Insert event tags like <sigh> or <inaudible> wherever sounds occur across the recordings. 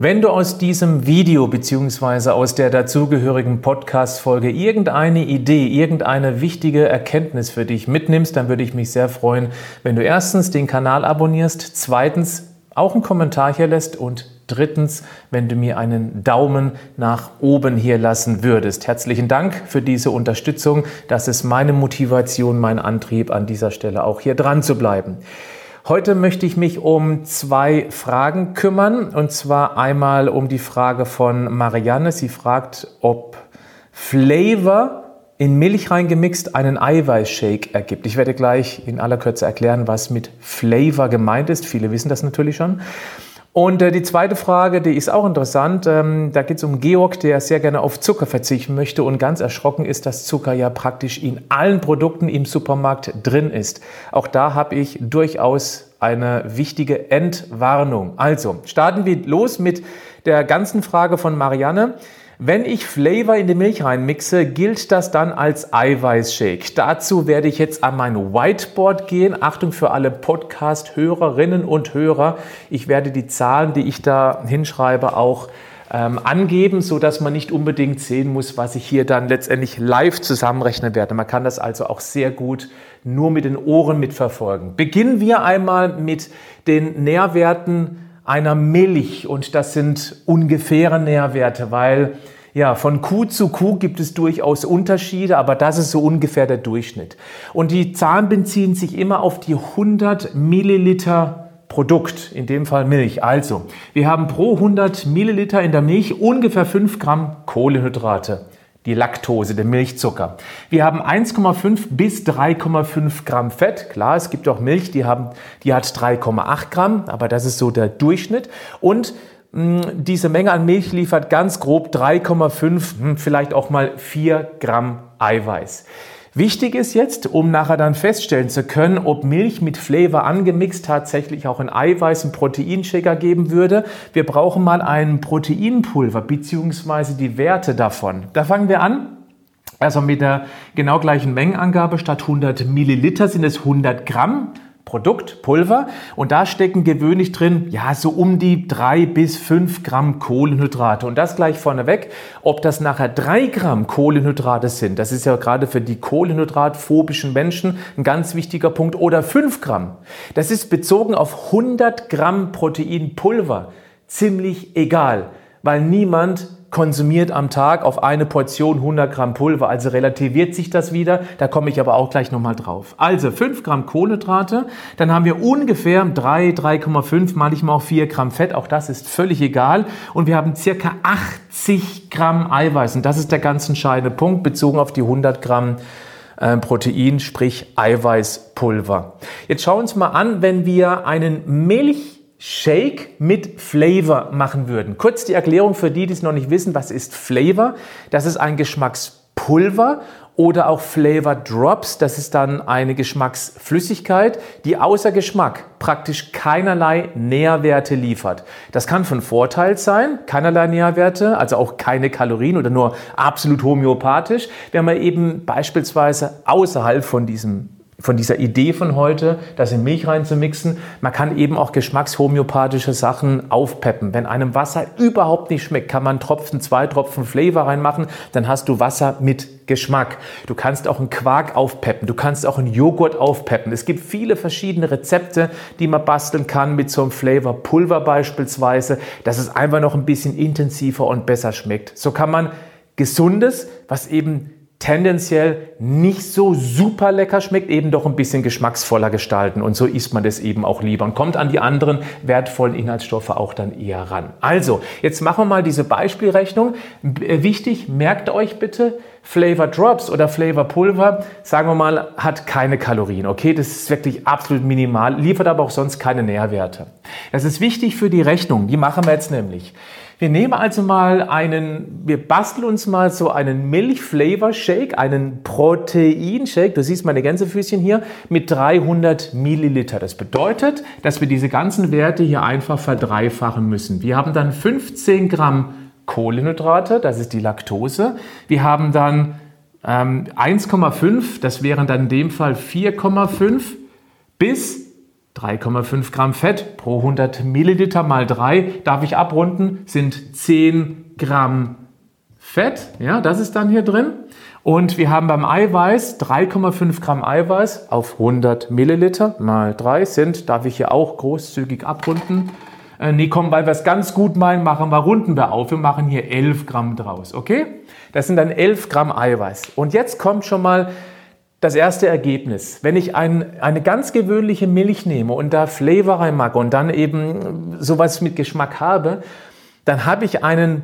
Wenn du aus diesem Video bzw. aus der dazugehörigen Podcast-Folge irgendeine Idee, irgendeine wichtige Erkenntnis für dich mitnimmst, dann würde ich mich sehr freuen, wenn du erstens den Kanal abonnierst, zweitens auch einen Kommentar hier lässt und drittens, wenn du mir einen Daumen nach oben hier lassen würdest. Herzlichen Dank für diese Unterstützung. Das ist meine Motivation, mein Antrieb an dieser Stelle auch hier dran zu bleiben. Heute möchte ich mich um zwei Fragen kümmern. Und zwar einmal um die Frage von Marianne. Sie fragt, ob Flavor in Milch reingemixt einen Eiweißshake ergibt. Ich werde gleich in aller Kürze erklären, was mit Flavor gemeint ist. Viele wissen das natürlich schon. Und äh, die zweite Frage, die ist auch interessant. Ähm, da geht es um Georg, der sehr gerne auf Zucker verzichten möchte und ganz erschrocken ist, dass Zucker ja praktisch in allen Produkten im Supermarkt drin ist. Auch da habe ich durchaus eine wichtige Entwarnung. Also starten wir los mit der ganzen Frage von Marianne. Wenn ich Flavor in die Milch reinmixe, gilt das dann als Eiweißshake. Dazu werde ich jetzt an mein Whiteboard gehen. Achtung für alle Podcast-Hörerinnen und Hörer. Ich werde die Zahlen, die ich da hinschreibe, auch ähm, angeben, so dass man nicht unbedingt sehen muss, was ich hier dann letztendlich live zusammenrechnen werde. Man kann das also auch sehr gut nur mit den Ohren mitverfolgen. Beginnen wir einmal mit den Nährwerten einer Milch und das sind ungefähre Nährwerte, weil ja, von Kuh zu Kuh gibt es durchaus Unterschiede, aber das ist so ungefähr der Durchschnitt. Und die Zahlen beziehen sich immer auf die 100 Milliliter Produkt, in dem Fall Milch. Also, wir haben pro 100 Milliliter in der Milch ungefähr 5 Gramm Kohlenhydrate die Laktose, der Milchzucker. Wir haben 1,5 bis 3,5 Gramm Fett. Klar, es gibt auch Milch, die, haben, die hat 3,8 Gramm, aber das ist so der Durchschnitt. Und mh, hm, diese Menge an Milch liefert ganz grob 3,5, hm, vielleicht auch mal 4 Gramm Eiweiß. Wichtig ist jetzt, um nachher dann feststellen zu können, ob Milch mit Flavor angemixt tatsächlich auch ein Eiweiß- und Proteinshaker geben würde. Wir brauchen mal ein Proteinpulver bzw. die Werte davon. Da fangen wir an. Also mit der genau gleichen Mengenangabe statt 100 Milliliter sind es 100 Gramm. Produkt, Pulver. Und da stecken gewöhnlich drin, ja, so um die drei bis fünf Gramm Kohlenhydrate. Und das gleich vorneweg. Ob das nachher drei Gramm Kohlenhydrate sind, das ist ja gerade für die kohlenhydratphobischen Menschen ein ganz wichtiger Punkt. Oder fünf Gramm. Das ist bezogen auf 100 Gramm Proteinpulver ziemlich egal, weil niemand konsumiert am Tag auf eine Portion 100 Gramm Pulver. Also relativiert sich das wieder. Da komme ich aber auch gleich nochmal drauf. Also 5 Gramm Kohlenhydrate. Dann haben wir ungefähr 3, 3,5, manchmal auch 4 Gramm Fett. Auch das ist völlig egal. Und wir haben circa 80 Gramm Eiweiß. Und das ist der ganz entscheidende Punkt bezogen auf die 100 Gramm äh, Protein, sprich Eiweißpulver. Jetzt schauen wir uns mal an, wenn wir einen Milch Shake mit Flavor machen würden. Kurz die Erklärung für die, die es noch nicht wissen, was ist Flavor? Das ist ein Geschmackspulver oder auch Flavor Drops. Das ist dann eine Geschmacksflüssigkeit, die außer Geschmack praktisch keinerlei Nährwerte liefert. Das kann von Vorteil sein, keinerlei Nährwerte, also auch keine Kalorien oder nur absolut homöopathisch, wenn man eben beispielsweise außerhalb von diesem von dieser Idee von heute, das in Milch reinzumixen. Man kann eben auch geschmackshomöopathische Sachen aufpeppen. Wenn einem Wasser überhaupt nicht schmeckt, kann man Tropfen, zwei Tropfen Flavor reinmachen, dann hast du Wasser mit Geschmack. Du kannst auch einen Quark aufpeppen, du kannst auch einen Joghurt aufpeppen. Es gibt viele verschiedene Rezepte, die man basteln kann mit so einem Flavorpulver beispielsweise, dass es einfach noch ein bisschen intensiver und besser schmeckt. So kann man gesundes, was eben tendenziell nicht so super lecker schmeckt, eben doch ein bisschen geschmacksvoller gestalten. Und so isst man das eben auch lieber und kommt an die anderen wertvollen Inhaltsstoffe auch dann eher ran. Also, jetzt machen wir mal diese Beispielrechnung. Wichtig, merkt euch bitte, Flavor Drops oder Flavor Pulver, sagen wir mal, hat keine Kalorien. Okay, das ist wirklich absolut minimal, liefert aber auch sonst keine Nährwerte. Das ist wichtig für die Rechnung. Die machen wir jetzt nämlich. Wir nehmen also mal einen, wir basteln uns mal so einen Milch-Flavor-Shake, einen Protein-Shake. Du siehst meine Gänsefüßchen hier mit 300 Milliliter. Das bedeutet, dass wir diese ganzen Werte hier einfach verdreifachen müssen. Wir haben dann 15 Gramm Kohlenhydrate, das ist die Laktose. Wir haben dann ähm, 1,5, das wären dann in dem Fall 4,5 bis 3,5 Gramm Fett pro 100 Milliliter mal 3, darf ich abrunden, sind 10 Gramm Fett. Ja, das ist dann hier drin. Und wir haben beim Eiweiß 3,5 Gramm Eiweiß auf 100 Milliliter mal 3 sind, darf ich hier auch großzügig abrunden. Äh, nee, komm, weil wir es ganz gut meinen, machen wir, runden wir auf. Wir machen hier 11 Gramm draus, okay? Das sind dann 11 Gramm Eiweiß. Und jetzt kommt schon mal das erste Ergebnis, wenn ich ein, eine ganz gewöhnliche Milch nehme und da Flavor reinmache und dann eben sowas mit Geschmack habe, dann habe ich einen,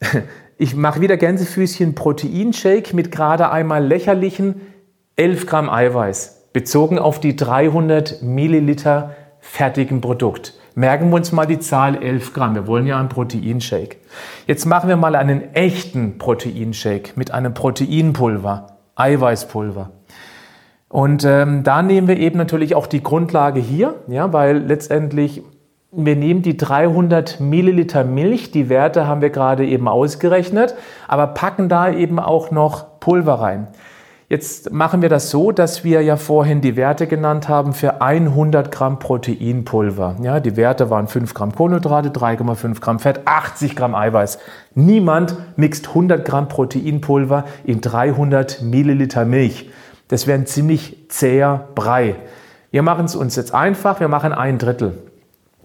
<laughs> ich mache wieder Gänsefüßchen Proteinshake mit gerade einmal lächerlichen 11 Gramm Eiweiß, bezogen auf die 300 Milliliter fertigen Produkt. Merken wir uns mal die Zahl 11 Gramm. Wir wollen ja einen Proteinshake. Jetzt machen wir mal einen echten Proteinshake mit einem Proteinpulver, Eiweißpulver. Und ähm, da nehmen wir eben natürlich auch die Grundlage hier, ja, weil letztendlich wir nehmen die 300 Milliliter Milch, die Werte haben wir gerade eben ausgerechnet, aber packen da eben auch noch Pulver rein. Jetzt machen wir das so, dass wir ja vorhin die Werte genannt haben für 100 Gramm Proteinpulver. Ja, die Werte waren 5 Gramm Kohlenhydrate, 3,5 Gramm Fett, 80 Gramm Eiweiß. Niemand mixt 100 Gramm Proteinpulver in 300 Milliliter Milch. Das wäre ein ziemlich zäher Brei. Wir machen es uns jetzt einfach, wir machen ein Drittel.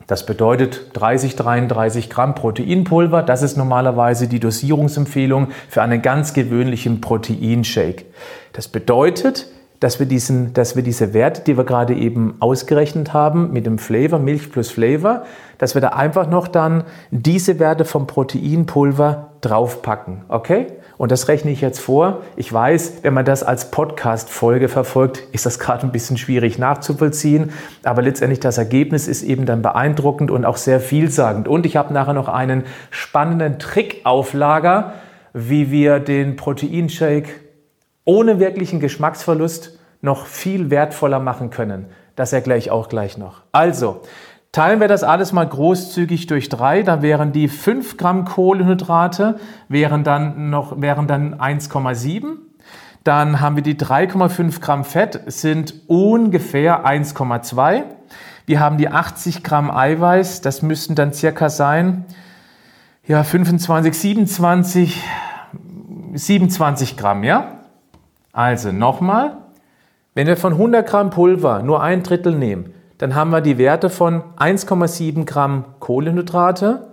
Das bedeutet 30, 33 Gramm Proteinpulver. Das ist normalerweise die Dosierungsempfehlung für einen ganz gewöhnlichen Proteinshake. Das bedeutet, dass wir, diesen, dass wir diese Werte, die wir gerade eben ausgerechnet haben, mit dem Flavor, Milch plus Flavor, dass wir da einfach noch dann diese Werte vom Proteinpulver draufpacken. Okay? Und das rechne ich jetzt vor. Ich weiß, wenn man das als Podcast-Folge verfolgt, ist das gerade ein bisschen schwierig nachzuvollziehen. Aber letztendlich das Ergebnis ist eben dann beeindruckend und auch sehr vielsagend. Und ich habe nachher noch einen spannenden Trick auf Lager, wie wir den Proteinshake ohne wirklichen Geschmacksverlust noch viel wertvoller machen können. Das erkläre ich auch gleich noch. Also, Teilen wir das alles mal großzügig durch drei, dann wären die 5 Gramm Kohlenhydrate, wären dann noch, wären dann 1,7. Dann haben wir die 3,5 Gramm Fett, sind ungefähr 1,2. Wir haben die 80 Gramm Eiweiß, das müssten dann circa sein, ja, 25, 27, 27 Gramm, ja? Also nochmal, wenn wir von 100 Gramm Pulver nur ein Drittel nehmen, dann haben wir die Werte von 1,7 Gramm Kohlenhydrate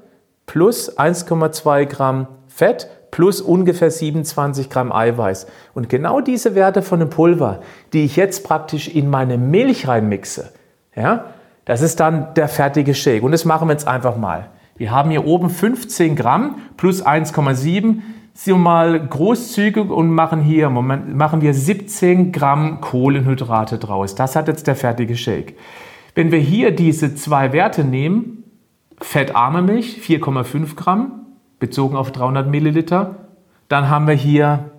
plus 1,2 Gramm Fett plus ungefähr 27 Gramm Eiweiß. Und genau diese Werte von dem Pulver, die ich jetzt praktisch in meine Milch reinmixe, ja, das ist dann der fertige Shake. Und das machen wir jetzt einfach mal. Wir haben hier oben 15 Gramm plus 1,7 sind mal großzügig und machen hier, Moment, machen wir 17 Gramm Kohlenhydrate draus. Das hat jetzt der fertige Shake. Wenn wir hier diese zwei Werte nehmen, fettarme Milch 4,5 Gramm, bezogen auf 300 Milliliter, dann haben wir hier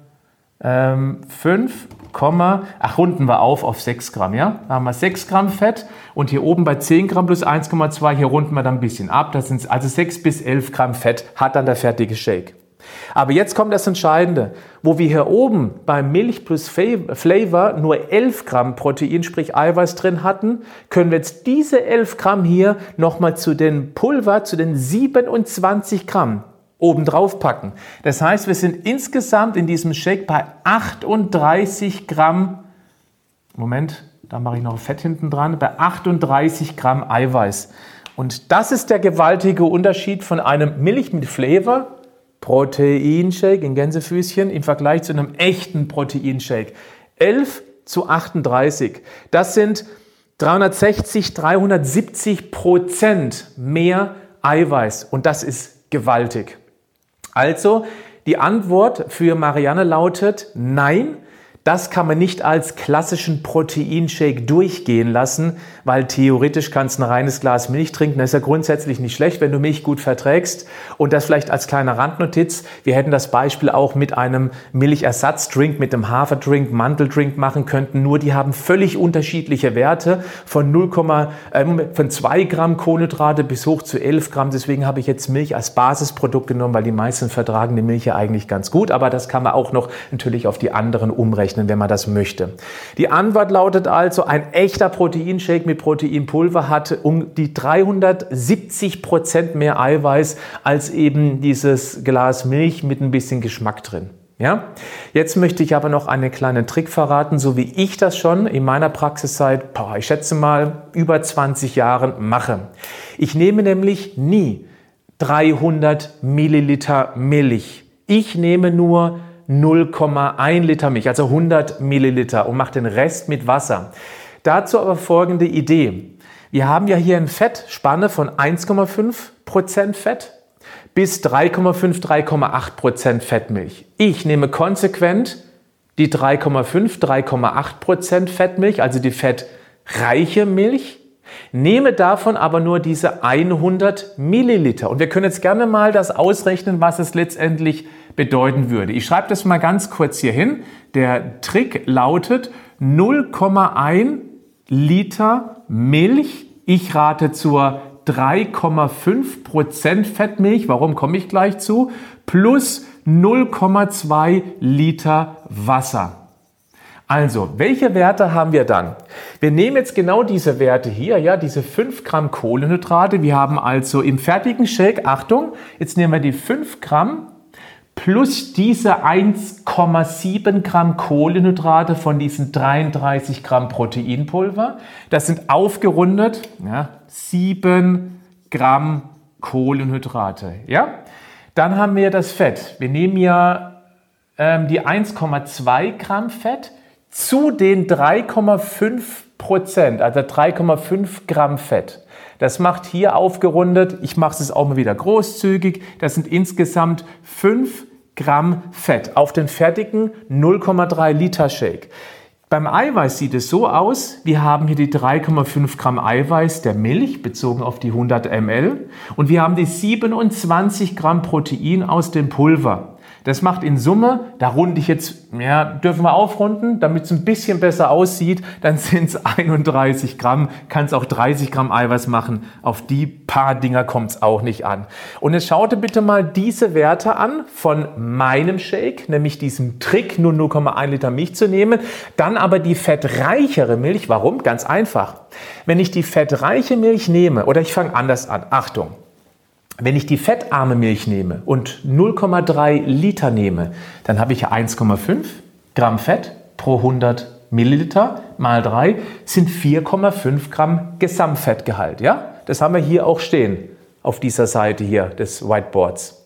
ähm, 5, ach runden wir auf auf 6 Gramm, ja? Da haben wir 6 Gramm Fett und hier oben bei 10 Gramm plus 1,2, hier runden wir dann ein bisschen ab. Das sind also 6 bis 11 Gramm Fett, hat dann der fertige Shake. Aber jetzt kommt das Entscheidende. Wo wir hier oben beim Milch plus Flavor nur 11 Gramm Protein, sprich Eiweiß drin hatten, können wir jetzt diese 11 Gramm hier nochmal zu den Pulver, zu den 27 Gramm oben drauf packen. Das heißt, wir sind insgesamt in diesem Shake bei 38 Gramm, Moment, da mache ich noch Fett hinten dran, bei 38 Gramm Eiweiß. Und das ist der gewaltige Unterschied von einem Milch mit Flavor Proteinshake in Gänsefüßchen im Vergleich zu einem echten Proteinshake. 11 zu 38. Das sind 360, 370 Prozent mehr Eiweiß und das ist gewaltig. Also die Antwort für Marianne lautet nein. Das kann man nicht als klassischen Proteinshake durchgehen lassen, weil theoretisch kannst du ein reines Glas Milch trinken. Das ist ja grundsätzlich nicht schlecht, wenn du Milch gut verträgst. Und das vielleicht als kleine Randnotiz. Wir hätten das Beispiel auch mit einem Milchersatzdrink, mit einem Haferdrink, Manteldrink machen könnten. Nur die haben völlig unterschiedliche Werte von 0, äh, von 2 Gramm Kohlenhydrate bis hoch zu 11 Gramm. Deswegen habe ich jetzt Milch als Basisprodukt genommen, weil die meisten vertragen die Milch ja eigentlich ganz gut. Aber das kann man auch noch natürlich auf die anderen umrechnen berechnen, wenn man das möchte. Die Antwort lautet also, ein echter Proteinshake mit Proteinpulver hat um die 370 Prozent mehr Eiweiß als eben dieses Glas Milch mit ein bisschen Geschmack drin. Ja? Jetzt möchte ich aber noch einen kleinen Trick verraten, so wie ich das schon in meiner Praxis seit, ich schätze mal, über 20 Jahren mache. Ich nehme nämlich nie 300 Milliliter Milch. Ich nehme nur 0,1 Liter Milch, also 100 Milliliter und macht den Rest mit Wasser. Dazu aber folgende Idee. Wir haben ja hier eine Fettspanne von 1,5% Fett bis 3,5, 3,8% Fettmilch. Ich nehme konsequent die 3,5, 3,8% Fettmilch, also die fettreiche Milch, nehme davon aber nur diese 100 Milliliter. Und wir können jetzt gerne mal das ausrechnen, was es letztendlich bedeuten würde. Ich schreibe das mal ganz kurz hier hin. Der Trick lautet 0,1 Liter Milch. Ich rate zur 3,5% Fettmilch. Warum komme ich gleich zu? Plus 0,2 Liter Wasser. Also, welche Werte haben wir dann? Wir nehmen jetzt genau diese Werte hier, ja, diese 5 Gramm Kohlenhydrate. Wir haben also im fertigen Shake, Achtung, jetzt nehmen wir die 5 Gramm plus diese 1,7 Gramm Kohlenhydrate von diesen 33 Gramm Proteinpulver. Das sind aufgerundet ja, 7 Gramm Kohlenhydrate. Ja? Dann haben wir das Fett. Wir nehmen ja ähm, die 1,2 Gramm Fett zu den 3,5 Prozent, also 3,5 Gramm Fett. Das macht hier aufgerundet, ich mache es auch mal wieder großzügig, das sind insgesamt 5 Gramm Fett. Auf den fertigen 0,3 Liter Shake. Beim Eiweiß sieht es so aus, wir haben hier die 3,5 Gramm Eiweiß der Milch bezogen auf die 100 ml und wir haben die 27 Gramm Protein aus dem Pulver. Das macht in Summe, da runde ich jetzt, ja, dürfen wir aufrunden, damit es ein bisschen besser aussieht, dann sind es 31 Gramm, kann es auch 30 Gramm Eiweiß machen. Auf die paar Dinger kommt es auch nicht an. Und jetzt schaut ihr bitte mal diese Werte an von meinem Shake, nämlich diesem Trick, nur 0,1 Liter Milch zu nehmen, dann aber die fettreichere Milch. Warum? Ganz einfach. Wenn ich die fettreiche Milch nehme, oder ich fange anders an, Achtung, wenn ich die fettarme Milch nehme und 0,3 Liter nehme, dann habe ich 1,5 Gramm Fett pro 100 Milliliter mal 3 sind 4,5 Gramm Gesamtfettgehalt. Ja? Das haben wir hier auch stehen auf dieser Seite hier des Whiteboards.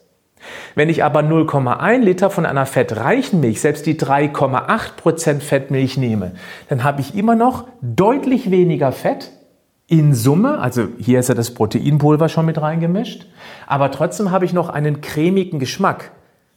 Wenn ich aber 0,1 Liter von einer fettreichen Milch, selbst die 3,8% Fettmilch nehme, dann habe ich immer noch deutlich weniger Fett in Summe, also hier ist ja das Proteinpulver schon mit reingemischt, aber trotzdem habe ich noch einen cremigen Geschmack,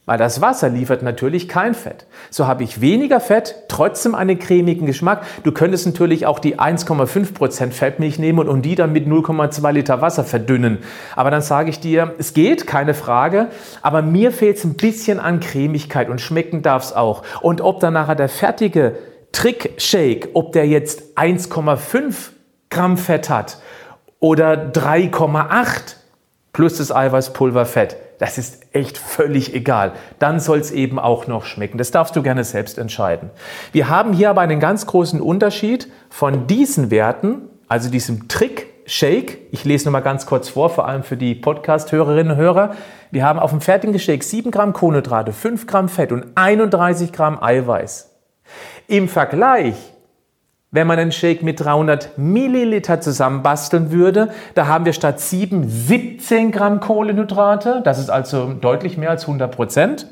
weil das Wasser liefert natürlich kein Fett. So habe ich weniger Fett, trotzdem einen cremigen Geschmack. Du könntest natürlich auch die 1,5% Fettmilch nehmen und die dann mit 0,2 Liter Wasser verdünnen. Aber dann sage ich dir, es geht, keine Frage, aber mir fehlt es ein bisschen an Cremigkeit und schmecken darf es auch. Und ob dann nachher der fertige Trick-Shake, ob der jetzt 1,5 Gramm Fett hat oder 3,8 plus das Eiweißpulver Fett, das ist echt völlig egal. Dann soll es eben auch noch schmecken. Das darfst du gerne selbst entscheiden. Wir haben hier aber einen ganz großen Unterschied von diesen Werten, also diesem Trick Shake. Ich lese nur mal ganz kurz vor, vor allem für die Podcast-Hörerinnen und Hörer. Wir haben auf dem fertigen Shake 7 Gramm Kohlenhydrate, 5 Gramm Fett und 31 Gramm Eiweiß. Im Vergleich wenn man einen Shake mit 300 Milliliter zusammenbasteln würde, da haben wir statt 7 17 Gramm Kohlenhydrate. Das ist also deutlich mehr als 100 Prozent.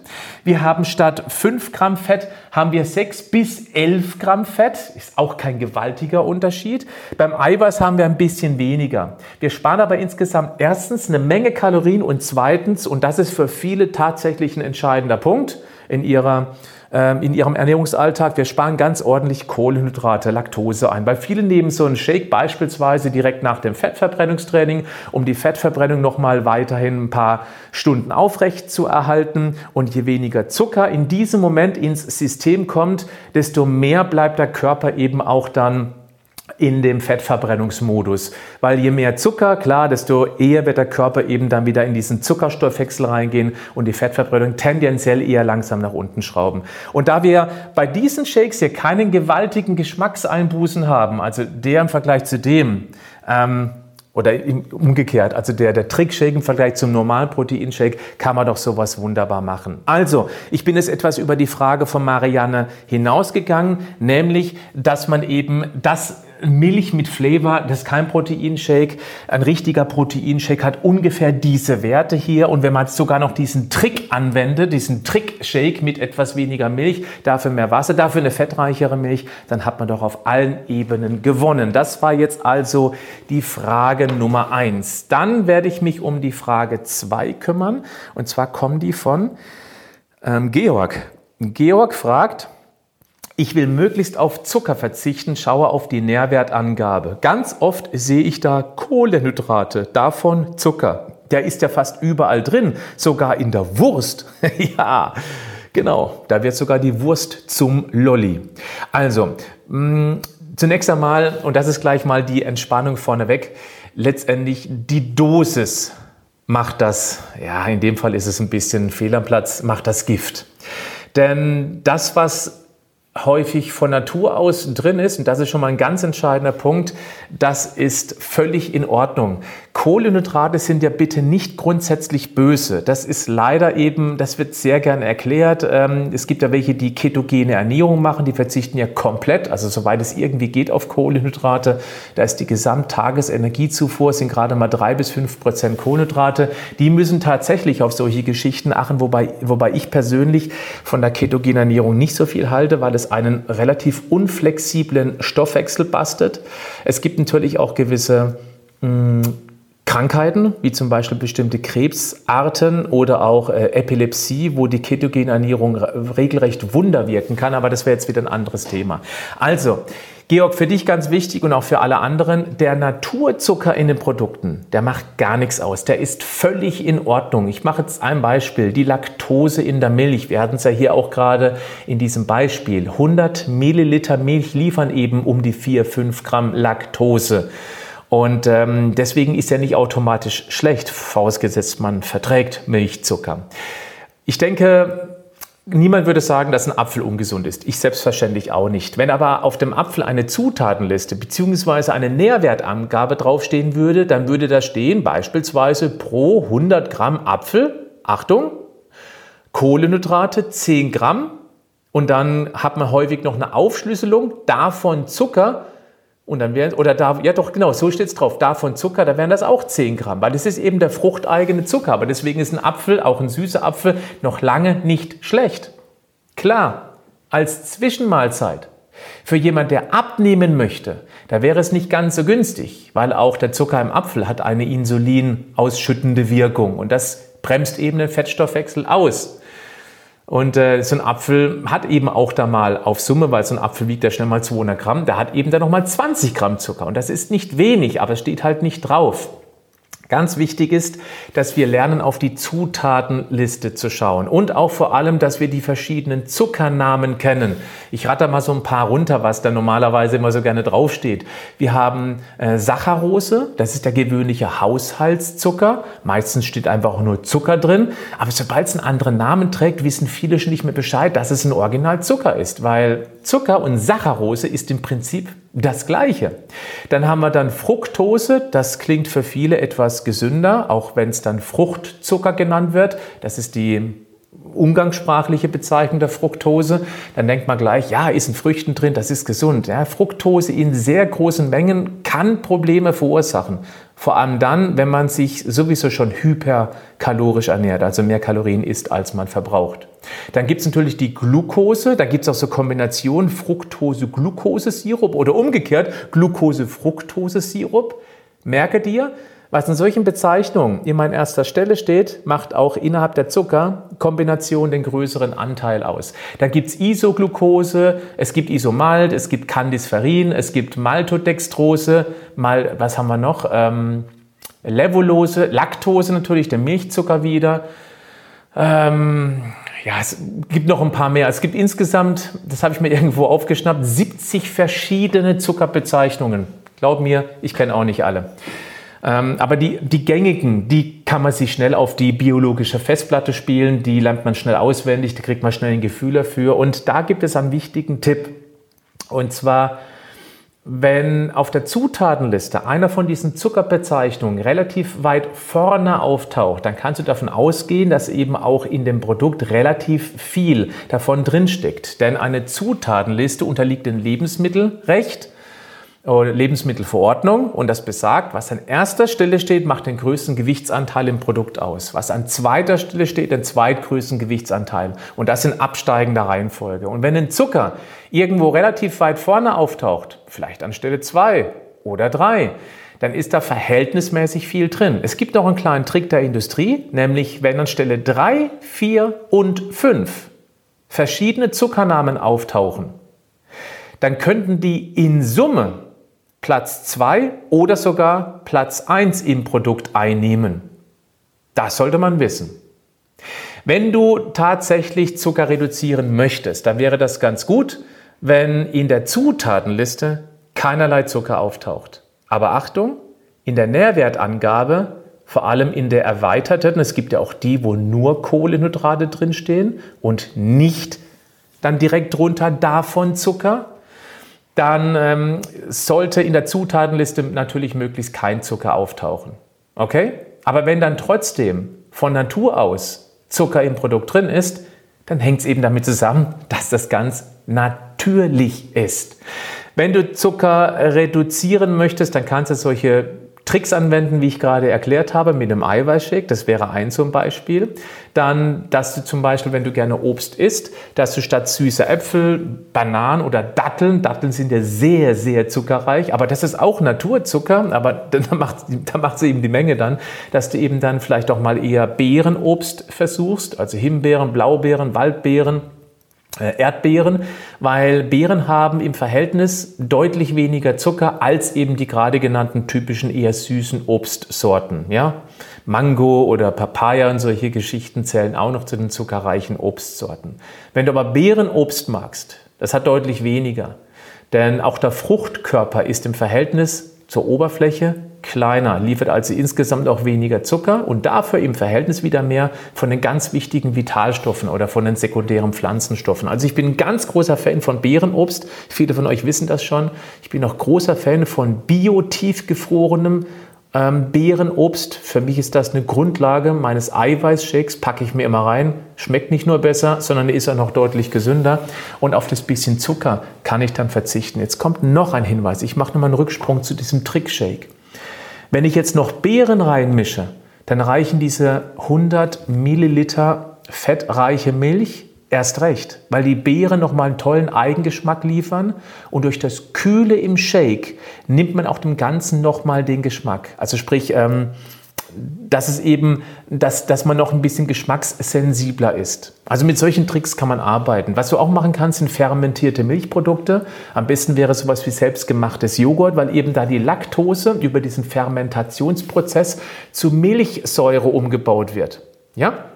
Wir haben statt 5 Gramm Fett haben wir 6 bis 11 Gramm Fett. Ist auch kein gewaltiger Unterschied. Beim Eiweiß haben wir ein bisschen weniger. Wir sparen aber insgesamt erstens eine Menge Kalorien und zweitens, und das ist für viele tatsächlich ein entscheidender Punkt, in ihrer ähm, in ihrem Ernährungsalltag. Wir sparen ganz ordentlich Kohlenhydrate, Laktose ein. Weil viele nehmen so einen Shake beispielsweise direkt nach dem Fettverbrennungstraining, um die Fettverbrennung nochmal weiterhin ein paar Stunden aufrecht zu erhalten. Und je weniger Zucker in diesem Moment ins System kommt, desto mehr bleibt der Körper eben auch dann in dem Fettverbrennungsmodus. Weil je mehr Zucker, klar, desto eher wird der Körper eben dann wieder in diesen Zuckerstoffwechsel reingehen und die Fettverbrennung tendenziell eher langsam nach unten schrauben. Und da wir bei diesen Shakes hier keinen gewaltigen Geschmackseinbußen haben, also der im Vergleich zu dem, ähm, oder umgekehrt, also der, der Trickshake im Vergleich zum normalen Proteinshake, kann man doch sowas wunderbar machen. Also, ich bin jetzt etwas über die Frage von Marianne hinausgegangen, nämlich, dass man eben das Milch mit Flavor, das ist kein Proteinshake. Ein richtiger Proteinshake hat ungefähr diese Werte hier. Und wenn man sogar noch diesen Trick anwendet, diesen Trick-Shake mit etwas weniger Milch, dafür mehr Wasser, dafür eine fettreichere Milch, dann hat man doch auf allen Ebenen gewonnen. Das war jetzt also die Frage Nummer eins. Dann werde ich mich um die Frage zwei kümmern. Und zwar kommen die von ähm, Georg. Georg fragt, ich will möglichst auf Zucker verzichten, schaue auf die Nährwertangabe. Ganz oft sehe ich da Kohlenhydrate, davon Zucker. Der ist ja fast überall drin, sogar in der Wurst. <laughs> ja, genau, da wird sogar die Wurst zum Lolli. Also, mh, mm, zunächst einmal, und das ist gleich mal die Entspannung vorneweg, letztendlich die Dosis macht das, ja, in dem Fall ist es ein bisschen fehl am Platz, macht das Gift. Denn das, was häufig von Natur aus drin ist, und das ist schon mal ein ganz entscheidender Punkt, das ist völlig in Ordnung. Kohlenhydrate sind ja bitte nicht grundsätzlich böse. Das ist leider eben, das wird sehr gerne erklärt. Ähm, es gibt ja welche, die ketogene Ernährung machen, die verzichten ja komplett, also soweit es irgendwie geht, auf Kohlenhydrate. Da ist die Gesamttagesenergiezufuhr, sind gerade mal drei bis fünf Prozent Kohlenhydrate. Die müssen tatsächlich auf solche Geschichten achten, wobei, wobei ich persönlich von der ketogenen Ernährung nicht so viel halte, weil es einen relativ unflexiblen Stoffwechsel bastet. Es gibt natürlich auch gewisse mh, hm, Krankheiten, wie zum Beispiel bestimmte Krebsarten oder auch äh, Epilepsie, wo die ketogene Ernährung regelrecht Wunder wirken kann, aber das wäre jetzt wieder ein anderes Thema. Also, Georg, für dich ganz wichtig und auch für alle anderen, der Naturzucker in den Produkten, der macht gar nichts aus. Der ist völlig in Ordnung. Ich mache jetzt ein Beispiel, die Laktose in der Milch. Wir hatten es ja hier auch gerade in diesem Beispiel. 100 Milliliter Milch liefern eben um die 4, 5 Gramm Laktose. Und ähm, deswegen ist er nicht automatisch schlecht, vorausgesetzt man verträgt Milchzucker. Ich denke, Niemand würde sagen, dass ein Apfel ungesund ist. Ich selbstverständlich auch nicht. Wenn aber auf dem Apfel eine Zutatenliste bzw. eine Nährwertangabe draufstehen würde, dann würde da stehen beispielsweise pro 100 Gramm Apfel, Achtung, Kohlenhydrate 10 Gramm und dann hat man häufig noch eine Aufschlüsselung, davon Zucker und dann wären, oder da, ja doch, genau, so steht es drauf, davon Zucker, da wären das auch 10 Gramm, weil das ist eben der fruchteigene Zucker. Aber deswegen ist ein Apfel, auch ein süßer Apfel, noch lange nicht schlecht. Klar, als Zwischenmahlzeit. Für jemand, der abnehmen möchte, da wäre es nicht ganz so günstig, weil auch der Zucker im Apfel hat eine Insulin ausschüttende Wirkung und das bremst eben den Fettstoffwechsel aus. Und äh, so ein Apfel hat eben auch da mal auf Summe, weil so ein Apfel wiegt ja schnell mal 200 Gramm, der hat eben da nochmal 20 Gramm Zucker. Und das ist nicht wenig, aber es steht halt nicht drauf. Ganz wichtig ist, dass wir lernen, auf die Zutatenliste zu schauen und auch vor allem, dass wir die verschiedenen Zuckernamen kennen. Ich rate mal so ein paar runter, was da normalerweise immer so gerne draufsteht. Wir haben äh, Saccharose, das ist der gewöhnliche Haushaltszucker. Meistens steht einfach nur Zucker drin. Aber sobald es einen anderen Namen trägt, wissen viele schon nicht mehr Bescheid, dass es ein Originalzucker ist, weil Zucker und Saccharose ist im Prinzip das Gleiche. Dann haben wir dann Fructose, das klingt für viele etwas gesünder, auch wenn es dann Fruchtzucker genannt wird. Das ist die umgangssprachliche Bezeichnung der Fructose, dann denkt man gleich, ja, ist in Früchten drin, das ist gesund. Ja, Fructose in sehr großen Mengen kann Probleme verursachen. Vor allem dann, wenn man sich sowieso schon hyperkalorisch ernährt, also mehr Kalorien isst, als man verbraucht. Dann gibt es natürlich die Glucose, da gibt es auch so Kombinationen Fructose-Glucose-Sirup oder umgekehrt Glucose-Fructose-Sirup. Merke dir, Was in solchen Bezeichnungen immer an erster Stelle steht, macht auch innerhalb der Zuckerkombination den größeren Anteil aus. Da gibt's Isoglucose, es gibt Isomalt, es gibt Candispherin, es gibt Maltodextrose, mal, was haben wir noch? Ähm, Levulose, Laktose natürlich, der Milchzucker wieder. Ähm, ja, es gibt noch ein paar mehr. Es gibt insgesamt, das habe ich mir <laughs> irgendwo aufgeschnappt, 70 verschiedene Zuckerbezeichnungen. Glaub mir, ich kenne auch nicht alle. Ähm, aber die, die gängigen, die kann man sich schnell auf die biologische Festplatte spielen, die lernt man schnell auswendig, da kriegt man schnell ein Gefühl dafür. Und da gibt es einen wichtigen Tipp. Und zwar, wenn auf der Zutatenliste einer von diesen Zuckerbezeichnungen relativ weit vorne auftaucht, dann kannst du davon ausgehen, dass eben auch in dem Produkt relativ viel davon drinsteckt. Denn eine Zutatenliste unterliegt dem Lebensmittelrecht Lebensmittelverordnung und das besagt, was an erster Stelle steht, macht den größten Gewichtsanteil im Produkt aus. Was an zweiter Stelle steht, den zweitgrößten Gewichtsanteil. Und das in absteigender Reihenfolge. Und wenn ein Zucker irgendwo relativ weit vorne auftaucht, vielleicht an Stelle zwei oder drei, dann ist da verhältnismäßig viel drin. Es gibt noch einen kleinen Trick der Industrie, nämlich wenn an Stelle drei, vier und fünf verschiedene Zuckernamen auftauchen, dann könnten die in Summe Platz 2 oder sogar Platz 1 im Produkt einnehmen. Das sollte man wissen. Wenn du tatsächlich Zucker reduzieren möchtest, dann wäre das ganz gut, wenn in der Zutatenliste keinerlei Zucker auftaucht. Aber Achtung, in der Nährwertangabe, vor allem in der erweiterten, es gibt ja auch die, wo nur Kohlenhydrate drinstehen und nicht dann direkt drunter davon Zucker, dann ähm, sollte in der Zutatenliste natürlich möglichst kein Zucker auftauchen. Okay? Aber wenn dann trotzdem von Natur aus Zucker im Produkt drin ist, dann hängt es eben damit zusammen, dass das ganz natürlich ist. Wenn du Zucker reduzieren möchtest, dann kannst du solche Tricks anwenden, wie ich gerade erklärt habe, mit einem Eiweißshake. Das wäre ein zum Beispiel. Dann, dass du zum Beispiel, wenn du gerne Obst isst, dass du statt süßer Äpfel, Bananen oder Datteln, Datteln sind ja sehr, sehr zuckerreich, aber das ist auch Naturzucker, aber <laughs> da macht, sie eben die Menge dann, dass du eben dann vielleicht auch mal eher Beerenobst versuchst, also Himbeeren, Blaubeeren, Waldbeeren, Erdbeeren, weil Beeren haben im Verhältnis deutlich weniger Zucker als eben die gerade genannten typischen eher süßen Obstsorten. Ja? Mango oder Papaya und solche Geschichten zählen auch noch zu den zuckerreichen Obstsorten. Wenn du aber Beerenobst magst, das hat deutlich weniger. Denn auch der Fruchtkörper ist im Verhältnis zur Oberfläche kleiner, liefert also insgesamt auch weniger Zucker und dafür im Verhältnis wieder mehr von den ganz wichtigen Vitalstoffen oder von den sekundären Pflanzenstoffen. Also ich bin ein ganz großer Fan von Beerenobst. Viele von euch wissen das schon. Ich bin auch großer Fan von bio-tiefgefrorenem ähm, Beerenobst. Für mich ist das eine Grundlage meines Eiweißshakes. Packe ich mir immer rein. Schmeckt nicht nur besser, sondern ist auch noch deutlich gesünder. Und auf das bisschen Zucker kann ich dann verzichten. Jetzt kommt noch ein Hinweis. Ich mache nochmal einen Rücksprung zu diesem Trickshake. Wenn ich jetzt noch Beeren reinmische, dann reichen diese 100 Milliliter fettreiche Milch erst recht, weil die Beeren nochmal einen tollen Eigengeschmack liefern und durch das Kühle im Shake nimmt man auch dem Ganzen nochmal den Geschmack. Also sprich, ähm, dass es eben, dass, dass man noch ein bisschen geschmackssensibler ist. Also mit solchen Tricks kann man arbeiten. Was du auch machen kannst, sind fermentierte Milchprodukte. Am besten wäre sowas wie selbstgemachtes Joghurt, weil eben da die Laktose über diesen Fermentationsprozess zu Milchsäure umgebaut wird. Ja?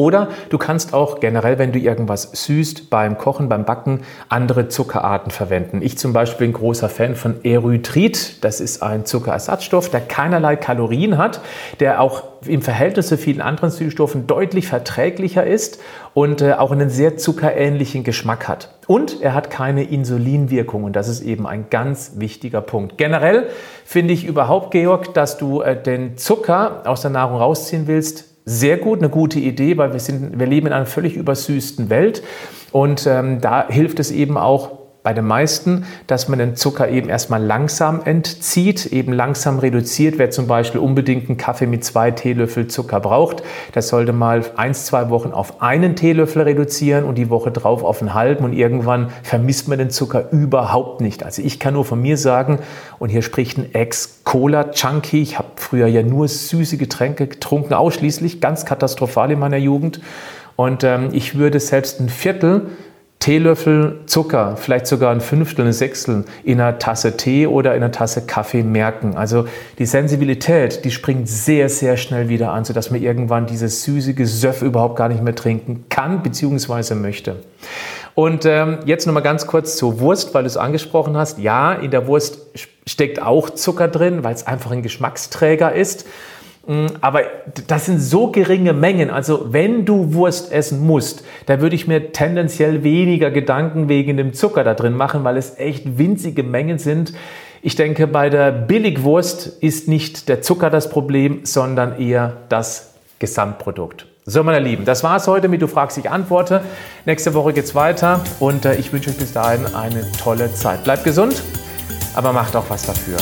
Oder du kannst auch generell, wenn du irgendwas süßt, beim Kochen, beim Backen, andere Zuckerarten verwenden. Ich zum Beispiel bin großer Fan von Erythrit. Das ist ein Zuckerersatzstoff, der keinerlei Kalorien hat, der auch im Verhältnis zu vielen anderen Süßstoffen deutlich verträglicher ist und äh, auch einen sehr zuckerähnlichen Geschmack hat. Und er hat keine Insulinwirkung und das ist eben ein ganz wichtiger Punkt. Generell finde ich überhaupt, Georg, dass du äh, den Zucker aus der Nahrung rausziehen willst, sehr gut, eine gute Idee, weil wir, sind, wir leben in einer völlig übersüßten Welt. Und ähm, da hilft es eben auch, bei den meisten, dass man den Zucker eben erstmal langsam entzieht, eben langsam reduziert. Wer zum Beispiel unbedingt einen Kaffee mit zwei Teelöffel Zucker braucht, das sollte mal eins, zwei Wochen auf einen Teelöffel reduzieren und die Woche drauf auf einen halben und irgendwann vermisst man den Zucker überhaupt nicht. Also ich kann nur von mir sagen, und hier spricht ein Ex-Cola-Junkie, ich habe früher ja nur süße Getränke getrunken, ausschließlich, ganz katastrophal in meiner Jugend. Und ähm, ich würde selbst ein Viertel Teelöffel Zucker, vielleicht sogar ein Fünftel, ein Sechstel in einer Tasse Tee oder in einer Tasse Kaffee merken. Also die Sensibilität, die springt sehr, sehr schnell wieder an, sodass man irgendwann dieses süße Gesöff überhaupt gar nicht mehr trinken kann bzw. möchte. Und ähm, jetzt nochmal ganz kurz zur Wurst, weil du es angesprochen hast. Ja, in der Wurst steckt auch Zucker drin, weil es einfach ein Geschmacksträger ist. Mm, aber das sind so geringe Mengen. Also wenn du Wurst essen musst, da würde ich mir tendenziell weniger Gedanken wegen dem Zucker da drin machen, weil es echt winzige Mengen sind. Ich denke, bei der Billigwurst ist nicht der Zucker das Problem, sondern eher das Gesamtprodukt. So, meine Lieben, das war es heute mit Du fragst, ich antworte. Nächste Woche geht es weiter und äh, ich wünsche euch bis dahin eine tolle Zeit. Bleibt gesund, aber macht auch was dafür.